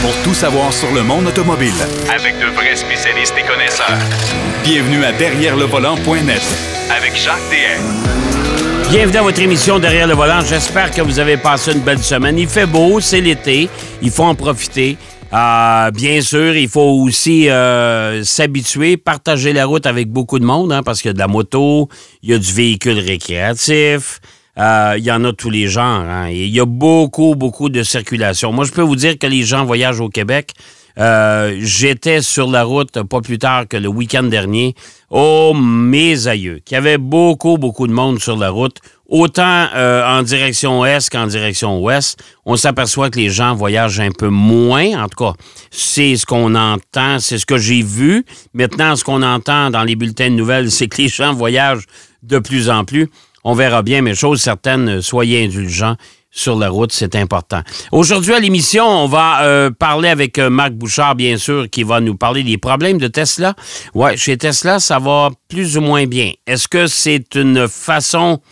pour tout savoir sur le monde automobile. Avec de vrais spécialistes et connaisseurs. Bienvenue à Derrière le volant.net avec Jacques DM. Bienvenue à votre émission Derrière le volant. J'espère que vous avez passé une belle semaine. Il fait beau, c'est l'été. Il faut en profiter. Euh, bien sûr, il faut aussi euh, s'habituer, partager la route avec beaucoup de monde, hein, parce qu'il y a de la moto, il y a du véhicule récréatif, euh, il y en a tous les genres. Hein, il y a beaucoup, beaucoup de circulation. Moi, je peux vous dire que les gens voyagent au Québec. J'étais sur la route pas plus tard que le week-end dernier. Oh, mes aïeux, qu'il y avait beaucoup, beaucoup de monde sur la route autant euh, en direction est qu'en direction ouest, on s'aperçoit que les gens voyagent un peu moins. En tout cas, c'est ce qu'on entend, c'est ce que j'ai vu. Maintenant, ce qu'on entend dans les bulletins de nouvelles, c'est que les gens voyagent de plus en plus. On verra bien, mais chose certaine, soyez indulgents sur la route, c'est important. Aujourd'hui à l'émission, on va euh, parler avec euh, Marc Bouchard, bien sûr, qui va nous parler des problèmes de Tesla. Ouais, chez Tesla, ça va plus ou moins bien. Est-ce que c'est une façon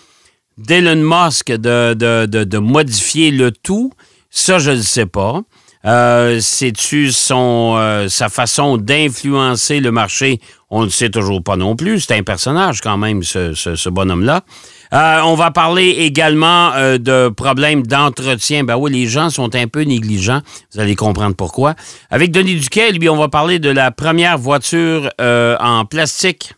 d'Elon Musk de, de, modifier le tout, ça, je ne sais pas. Euh, C'est-tu son euh, sa façon d'influencer le marché? On ne sait toujours pas non plus. C'est un personnage quand même, ce, bonhomme-là. Euh, on va parler également euh, de problèmes d'entretien. Ben oui, les gens sont un peu négligents. Vous allez comprendre pourquoi. Avec Denis Duquet, lui, on va parler de la première voiture en plastique.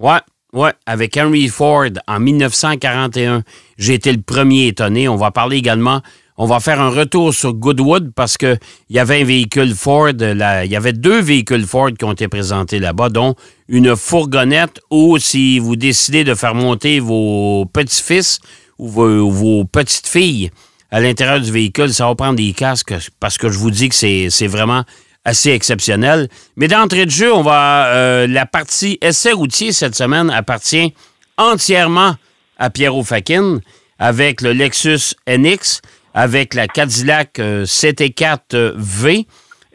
Ouais, oui, avec Henry Ford en 1941. J'ai été le premier étonné. On va parler également, on va faire un retour sur Goodwood parce qu'il y avait un véhicule Ford, il y avait deux véhicules Ford qui ont été présentés là-bas, dont une fourgonnette où si vous décidez de faire monter vos petits-fils ou vos, petites filles à l'intérieur du véhicule, ça va prendre des casques parce que je vous dis que c'est vraiment assez exceptionnel. Mais d'entrée de jeu, on va euh, la partie essai routier cette semaine appartient entièrement à Pierrot Fakin avec le Lexus NX, avec la Cadillac euh, CT4V.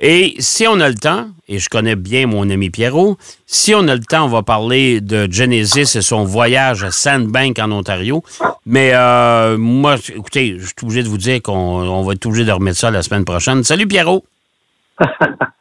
Et si on a le temps, et je connais bien mon ami Pierrot, si on a le temps, on va parler de Genesis et son voyage à Sandbank en Ontario. Mais euh, moi, écoutez, je suis obligé de vous dire qu'on va être obligé de remettre ça la semaine prochaine. Salut Pierrot!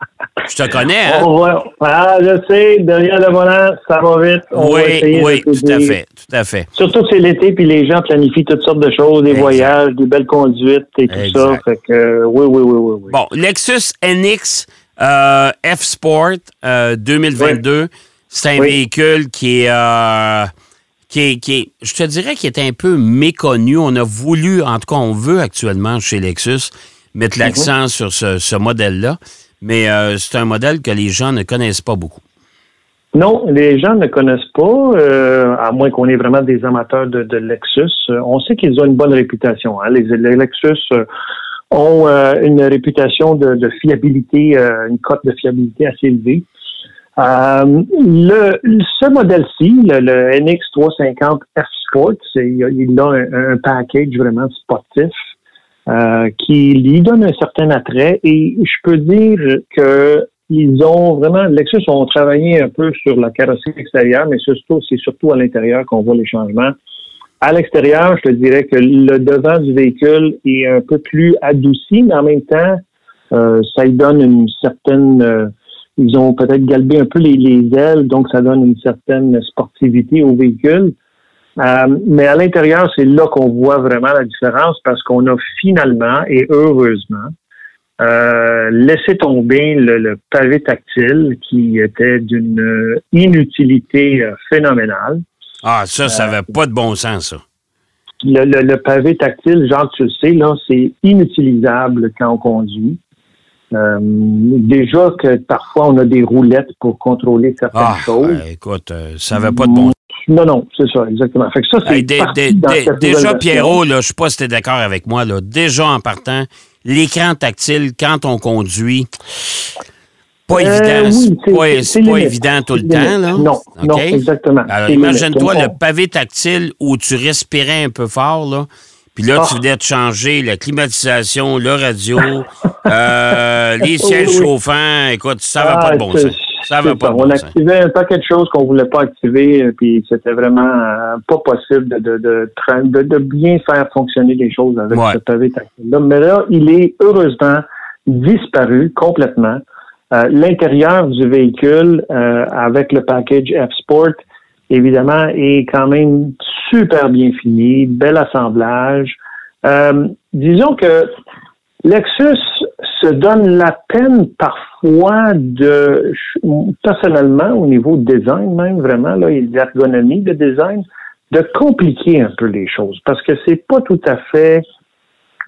Je te connais, hein? ah, je sais, derrière le volant, ça va vite. oui, oui, tout à fait, tout à fait. Surtout que c'est l'été, puis les gens planifient toutes sortes de choses, des voyages, des belles conduites et tout ça. Fait que, oui, oui, oui, oui, Bon, Lexus NX euh, F Sport 2022, euh, c'est un véhicule qui est, euh, qui est, qui est, je te dirais, qui est un peu méconnu. On a voulu, en tout cas, on veut actuellement chez Lexus mettre mhm. l'accent sur ce, modèle-là. Mais euh, c'est un modèle que les gens ne connaissent pas beaucoup. Non, les gens ne connaissent pas, euh, à moins qu'on ait vraiment des amateurs de, Lexus. Euh, on sait qu'ils ont une bonne réputation. Hein. Les, Lexus ont une réputation de, fiabilité, une cote de fiabilité assez élevée. le, ce modèle-ci, le, NX350 F Sport, il a un, package vraiment sportif. Euh, qui lui donne un certain attrait. Et je peux dire que ils ont vraiment, Lexus ont travaillé un peu sur la carrosserie extérieure, mais c'est surtout à l'intérieur qu'on voit les changements. À l'extérieur, je te dirais que le devant du véhicule est un peu plus adouci, mais en même temps, euh, ça lui donne une certaine, euh, ils ont peut-être galbé un peu les, ailes, donc ça donne une certaine sportivité au véhicule. Euh, mais à l'intérieur, c'est là qu'on voit vraiment la différence parce qu'on a finalement et heureusement euh, laissé tomber le, pavé tactile qui était d'une inutilité euh, phénoménale. Ah, ça, ça n'avait pas de bon sens, ça. Le, pavé tactile, genre, tu le sais, là, c'est inutilisable quand on conduit. déjà que parfois on a des roulettes pour contrôler certaines ah, choses. Ben, écoute, ça n'avait pas de bon sens. Non, non, c'est ça, exactement. Fait que ça, c'est déjà, Pierrot, là, je ne sais pas si tu es d'accord avec moi, là, déjà en partant, l'écran tactile, quand on conduit, pas euh, évident. c'est pas, évident tout le temps, là. Non, non exactement. Alors, imagine-toi le pavé tactile où tu respirais un peu fort, là. Puis là, tu ah. venais de changer la climatisation, le radio, euh, les sièges chauffants. Écoute, ça va pas de bon sens. Ça va pas On activait un paquet de choses qu'on voulait pas activer, euh, puis c'était vraiment euh, pas possible de, de, de, bien faire fonctionner les choses avec ce pavé tactile-là. Mais là, il est heureusement, disparu complètement. Euh, l'intérieur du véhicule euh, avec le package F-Sport, évidemment, est quand même super bien fini, bel assemblage. Disons que Lexus se donne la peine parfois de, personnellement, au niveau de design même, vraiment, là, et d'ergonomie de design, de compliquer un peu les choses parce que c'est pas tout à fait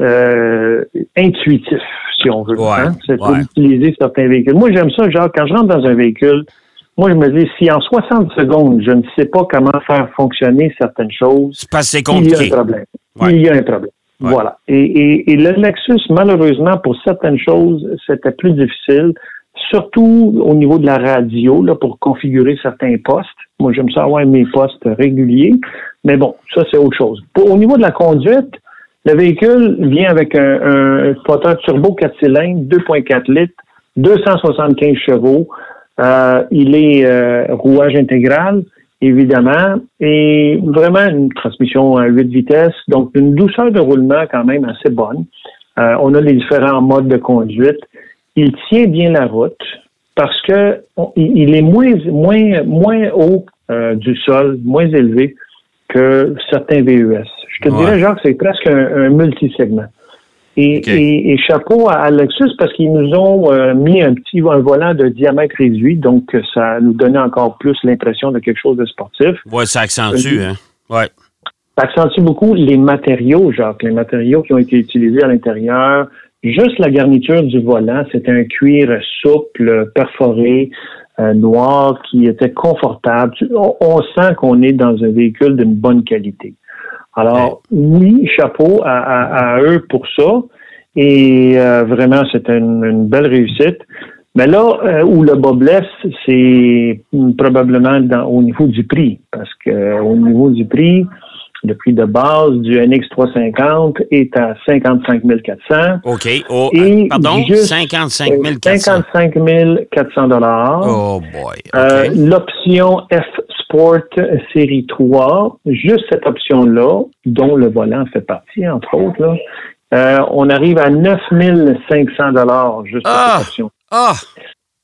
euh, intuitif, si on veut. Hein? C'est utiliser certains véhicules. Moi, j'aime ça, genre, quand je rentre dans un véhicule, moi, je me dis, si en 60 secondes, je ne sais pas comment faire fonctionner certaines choses, il y a un problème. Il y a un problème. Voilà. Et, et, le Lexus, malheureusement, pour certaines choses, c'était plus difficile, surtout au niveau de la radio, là, pour configurer certains postes. Moi, j'aime ça avoir mes postes réguliers, mais bon, ça, c'est autre chose. au niveau de la conduite, le véhicule vient avec un, moteur turbo 4 cylindres, 2.4 litres, 275 chevaux. Euh, il est euh, rouage intégral, évidemment, et vraiment une transmission à 8 vitesses, donc une douceur de roulement quand même assez bonne. Euh, on a les différents modes de conduite. Il tient bien la route parce que il est moins moins moins haut du sol, moins élevé que certains VUS. Je te dirais, Jacques, c'est presque un, un multisegment. Et, et, chapeau à Lexus parce qu'ils nous ont euh, mis un petit un volant de diamètre réduit, donc ça nous donnait encore plus l'impression de quelque chose de sportif. Oui, ça accentue, hein? Ouais. Ça accentue beaucoup les matériaux, Jacques, les matériaux qui ont été utilisés à l'intérieur. Juste la garniture du volant, c'était un cuir souple, perforé, euh, noir, qui était confortable. on sent qu'on est dans un véhicule d'une bonne qualité. Alors, oui, chapeau à, eux pour ça. Et euh, vraiment, c'était une, belle réussite. Mais là euh, où le bas blesse, c'est probablement au niveau du prix. Parce que au niveau du prix, le prix de base du NX350 est à 55 400. OK. Oh, et pardon, 55 400. 55 400 Oh boy. Euh, l'option F Sport série 3, juste cette option-là, dont le volant fait partie, entre autres, là, euh, on arrive à 9500 dollars juste ah! cette option. Ah!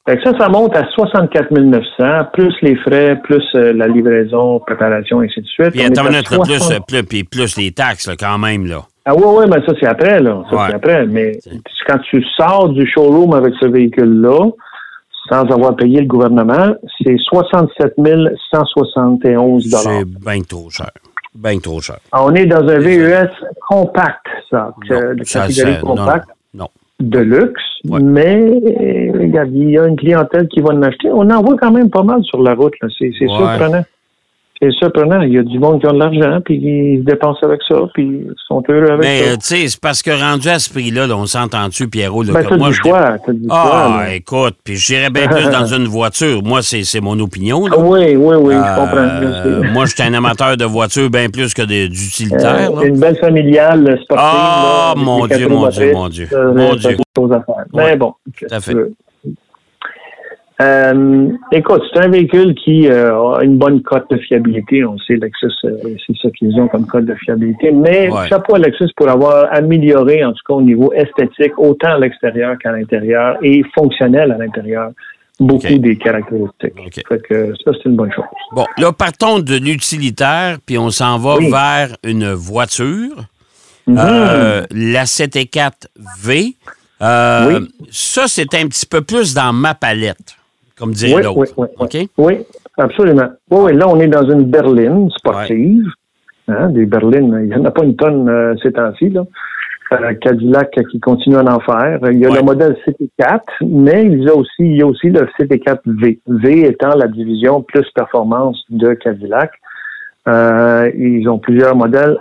Fait que ça, ça monte à 64 900, plus les frais, plus euh, la livraison, préparation, et ainsi de suite. Puis attends plus, plus, puis plus les taxes, là, quand même, là. Ah oui, oui, mais ça, c'est après, là. Ça, c'est après. Mais quand tu sors du showroom avec ce véhicule-là, sans avoir payé le gouvernement, c'est 67 171 C'est bien trop cher. Bien trop cher. Ah, on est dans un VUS compact, ça. de catégorie compact. Non, De luxe. Mais, regarde, il y a une clientèle qui va en acheter. On en voit quand même pas mal sur la route, C'est surprenant c'est surprenant. Il y a du monde qui a de l'argent, puis ils se dépensent avec ça, puis ils sont heureux avec ça. Mais, tu sais, c'est parce que rendu à ce prix-là, on s'entend-tu, Pierrot? Là, ben, du choix. du ah, écoute, puis j'irais bien plus dans une voiture. Moi, c'est mon opinion. Là. oui, oui, oui, je comprends. Euh, moi, je suis un amateur de voiture bien plus que d'utilitaire. Euh, une belle familiale sportive. Ah, mon, Dieu, mon Dieu, mon Dieu, mon Dieu, Mais bon. Tout à fait. Euh, écoute, c'est un véhicule qui euh, a une bonne cote de fiabilité. On sait Lexus, euh, c'est ça qu'ils ont comme cote de fiabilité. Mais chapeau à Lexus pour avoir amélioré, en tout cas au niveau esthétique, autant à l'extérieur qu'à l'intérieur et fonctionnel à l'intérieur, beaucoup des caractéristiques. Fait que ça, c'est une bonne chose. Bon, là, partons de l'utilitaire, puis on s'en va vers une voiture. Mhm. la CT4V. oui. Ça, c'est un petit peu plus dans ma palette comme dirait l'autre. Oui, oui, oui, absolument. Oui, là, on est dans une berline sportive. Hein, des berlines, il n'y en a pas une tonne euh, ces temps-ci. Là. Euh, Cadillac qui continue à en faire. Il y a le modèle CT4, mais il y a aussi, il y a aussi le CT4V. V étant la division plus performance de Cadillac. Euh, ils ont plusieurs modèles.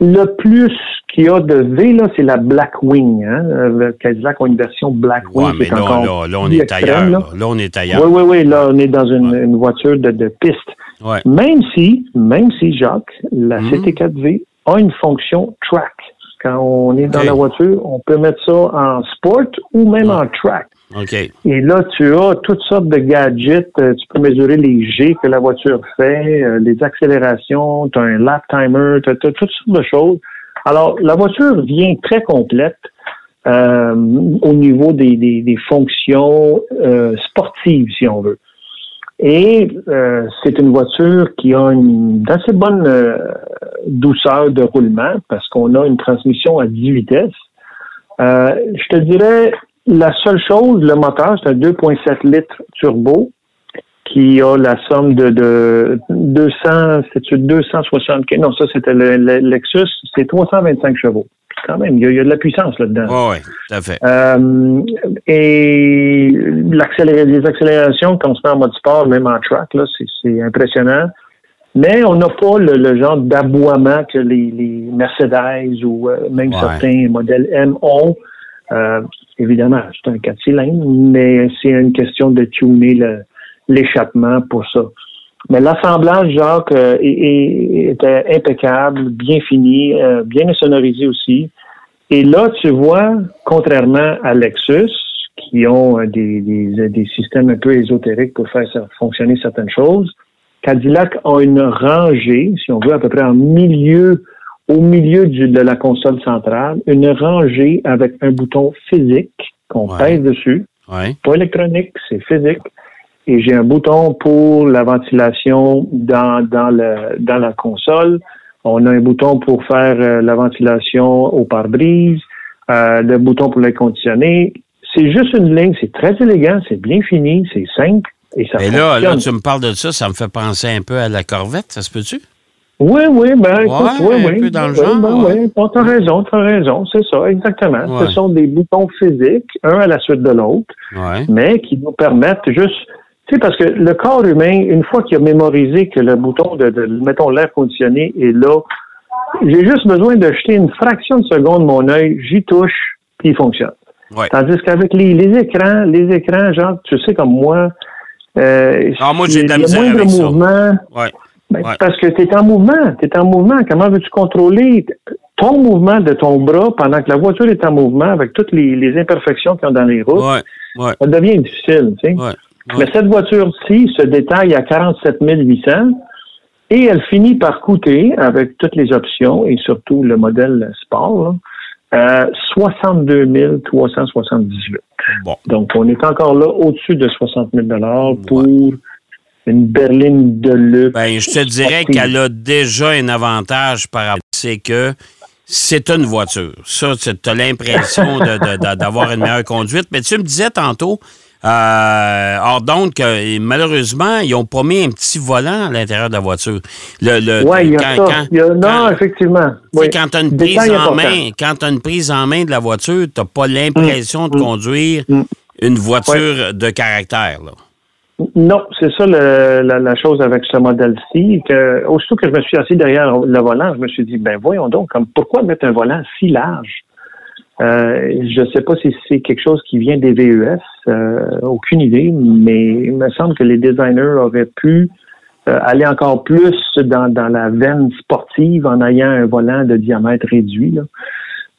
Le plus qu'il y a de V, là, c'est la Blackwing. Hein? Le Cadillac a une version Blackwing. Ouais, mais là, là, on est ailleurs. Là. on est ailleurs. Oui, oui, oui. Là, on est dans une, voiture de, de piste. Ouais. Même si, même si, Jacques, la mhm. CT4V a une fonction track. Quand on est dans la voiture, on peut mettre ça en sport ou même en track. Et là, tu as toutes sortes de gadgets. Euh, tu peux mesurer les G que la voiture fait, euh, les accélérations, tu as un lap timer, tu as, toutes sortes de choses. Alors, la voiture vient très complète. euh, au niveau des, fonctions sportives, si on veut. Et c'est une voiture qui a une assez bonne douceur de roulement parce qu'on a une transmission à 10 vitesses. je te dirais, la seule chose, le moteur, c'est un 2.7 litres turbo qui a la somme de, de 200, c'est 275, non, ça c'était le, Lexus, c'est 325 chevaux. Quand même, il y a, de la puissance là-dedans. oui, tout à fait. Euh, et les accélérations, quand on se met en mode sport, même en track, là, c'est impressionnant. Mais on n'a pas le, genre d'aboiement que les, les, Mercedes ou euh, même certains modèles M ont. Euh, évidemment, c'est un 4 cylindres, mais c'est une question de tuner l'échappement pour ça. Mais l'assemblage, Jacques, euh, était impeccable, bien fini, euh, bien sonorisé aussi. Et là, tu vois, contrairement à Lexus, qui ont euh, des, des, systèmes un peu ésotériques pour faire fonctionner certaines choses, Cadillac a une rangée, si on veut, à peu près en milieu, au milieu de la console centrale, une rangée avec un bouton physique qu'on pèse dessus. Pas électronique, c'est physique et j'ai un bouton pour la ventilation dans, dans, le, dans la console. On a un bouton pour faire euh, la ventilation au pare-brise, euh, le bouton pour les conditionner. C'est juste une ligne, c'est très élégant, c'est bien fini, c'est simple et ça Et là, là, tu me parles de ça, ça me fait penser un peu à la Corvette, ça se peut-tu? Oui, oui, ben écoute, oui, oui. Un peu dans le genre. Ben, oui, t'as raison, t'as raison, c'est ça, exactement. Ce sont des boutons physiques, un à la suite de l'autre, mais qui nous permettent juste tu sais, parce que le corps humain, une fois qu'il a mémorisé que le bouton de, de mettons, l'air conditionné est là, j'ai juste besoin de jeter une fraction de seconde mon œil, j'y touche, puis il fonctionne. Tandis qu'avec les, les écrans, les écrans, genre, tu sais, comme moi, euh, ah, moi, j'ai de la misère avec mouvement. Ouais. Ben, Parce que tu es en mouvement, tu es en mouvement. Comment veux-tu contrôler ton mouvement de ton bras pendant que la voiture est en mouvement avec toutes les, les imperfections qu'il y a dans les routes? Ouais. Ça devient difficile, tu sais. Mais cette voiture-ci se détaille à 47 800 et elle finit par coûter, avec toutes les options et surtout le modèle sport, euh, 62 378. Bon. Donc, on est encore là au-dessus de 60 000 pour une berline de luxe. Ben, je te dirais qu'elle a déjà un avantage par rapport c'est que c'est une voiture. Ça, tu as l'impression d'avoir une meilleure conduite. Mais tu me disais tantôt, euh, or donc, euh, malheureusement, ils n'ont pas mis un petit volant à l'intérieur de la voiture. Le, oui, il y a ça. non, effectivement. Quand tu as une prise en main, quand tu une prise en main de la voiture, tu n'as pas l'impression de mm. conduire mm. une voiture de caractère. Non, c'est ça la, chose avec ce modèle-ci. Que, aussitôt que je me suis assis derrière le volant, je me suis dit, ben voyons donc, comme, pourquoi mettre un volant si large? Euh, je ne sais pas si c'est quelque chose qui vient des VES, euh, aucune idée, mais il me semble que les designers auraient pu euh, aller encore plus dans, dans la veine sportive en ayant un volant de diamètre réduit.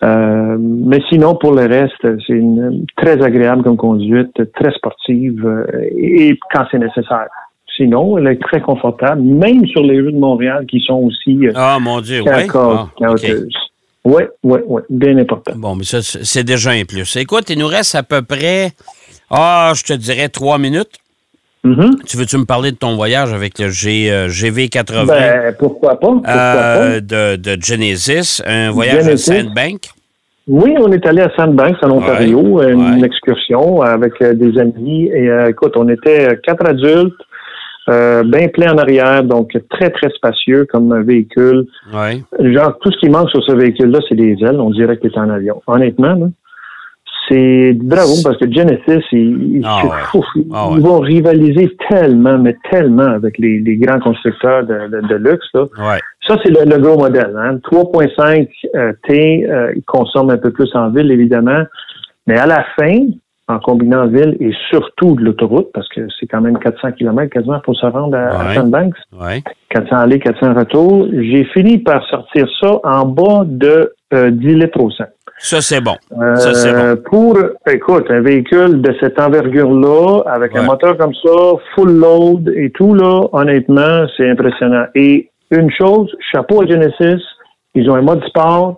Mais sinon, pour le reste, c'est une très agréable comme conduite, très sportive et, quand c'est nécessaire. Sinon, elle est très confortable, même sur les rues de Montréal qui sont aussi ah, mon Dieu, oui. Oui, oui, oui, bien important. Bon, mais ça, c'est déjà un plus. Écoute, il nous reste à peu près, ah, je te dirais trois minutes. Mm-hmm. Tu veux-tu me parler de ton voyage avec le G, euh, GV80? Ben, pourquoi pas? Euh, de, de, Genesis, un voyage à Sandbank? Oui, on est allé à Sandbanks, en Ontario, une excursion avec euh, des amis. Et écoute, on était quatre adultes, euh, bien plein en arrière, donc très, très spacieux comme un véhicule. Ouais. Genre, tout ce qui manque sur ce véhicule-là, c'est des ailes. On dirait qu'il est en avion. Honnêtement, c'est bravo parce que Genesis, ils, ah ah vont rivaliser tellement, mais tellement avec les, grands constructeurs de, luxe. Ça, c'est le, gros modèle. Hein. 3.5 euh, T, euh, il consomme un peu plus en ville, évidemment. Mais à la fin, en combinant ville et surtout de l'autoroute, parce que c'est quand même 400 km quasiment pour se rendre à, Sandbanks. 400 aller, 400 retour. J'ai fini par sortir ça en bas de 10 euh, litres au 100. Ça, c'est bon. ça, c'est bon. Euh, pour, écoute, un véhicule de cette envergure-là, avec un moteur comme ça, full load et tout, là, honnêtement, c'est impressionnant. Et une chose, chapeau à Genesis, ils ont un mode sport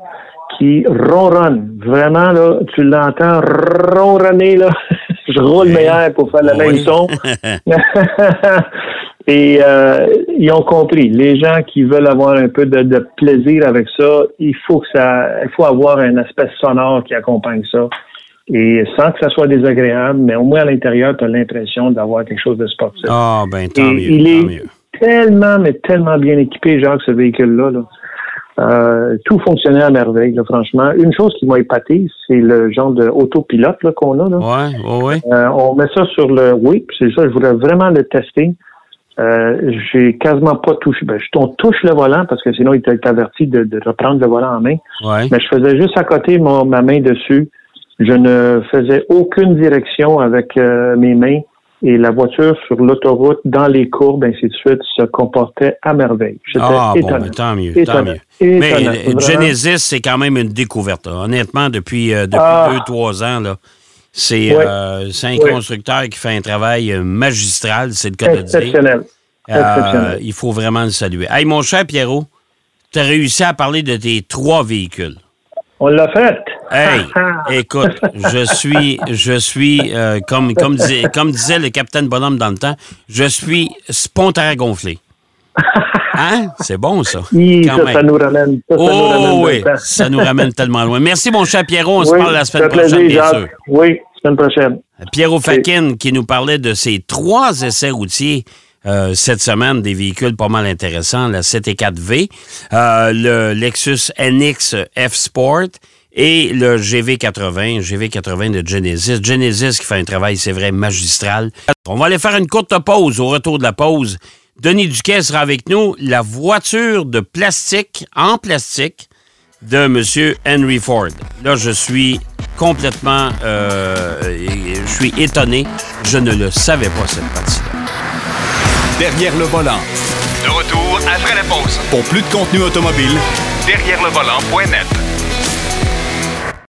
qui ronronne. Vraiment, là, tu l'entends ronronner, là. Je roule meilleur pour faire le même son. Et euh, ils ont compris. Les gens qui veulent avoir un peu de, plaisir avec ça, il faut que ça, il faut avoir un aspect sonore qui accompagne ça. Et sans que ça soit désagréable, mais au moins à l'intérieur, tu as l'impression d'avoir quelque chose de sportif. Ah, ben tant mieux. Il est tellement, mais tellement bien équipé, genre, ce véhicule-là. Euh, tout fonctionnait à merveille, franchement. Une chose qui m'a épaté, c'est le genre de autopilote qu'on a. Là. Ouais, ouais, ouais. Euh, on met ça sur le oui, c'est ça, je voulais vraiment le tester. Euh, j'ai quasiment pas touché. Ben, on touche le volant parce que sinon il était averti de, reprendre le volant en main. Mais je faisais juste à côté ma main dessus. Je ne faisais aucune direction avec euh, mes mains et la voiture sur l'autoroute, dans les courbes, ainsi de suite, se comportait à merveille. J'étais ah, Bon, mais tant mieux, tant mieux. mais Genesis, c'est quand même une découverte. Honnêtement, depuis, euh, depuis ah. deux, trois ans, là, c'est euh, un constructeur qui fait un travail euh, magistral, c'est le cas de dire. Euh, il faut vraiment le saluer. Hey, mon cher Pierrot, tu as réussi à parler de tes trois véhicules. On l'a fait. Hey, écoute, je suis, je suis comme, comme, disait, comme disait le capitaine Bonhomme dans le temps, je suis spontané gonflé. Hein? C'est bon, ça. Oui, ça, nous ramène. Ça, oh, nous ramène oui, ça nous ramène tellement loin. Merci, mon cher Pierrot. On se parle la semaine prochaine, bien sûr. Oui, semaine prochaine. Pierrot Fakin qui nous parlait de ses trois essais routiers. Euh, cette semaine, des véhicules pas mal intéressants, la CT4V, euh, le Lexus NX F Sport et le GV80, GV80 de Genesis. Genesis qui fait un travail, c'est vrai, magistral. On va aller faire une courte pause. Au retour de la pause, Denis Duquet sera avec nous. La voiture de plastique, en plastique, de M. Henry Ford. Là, je suis complètement... Euh, je suis étonné. Je ne le savais pas, cette partie Derrière le volant. De retour après la pause. Pour plus de contenu automobile, derrière le volant.net.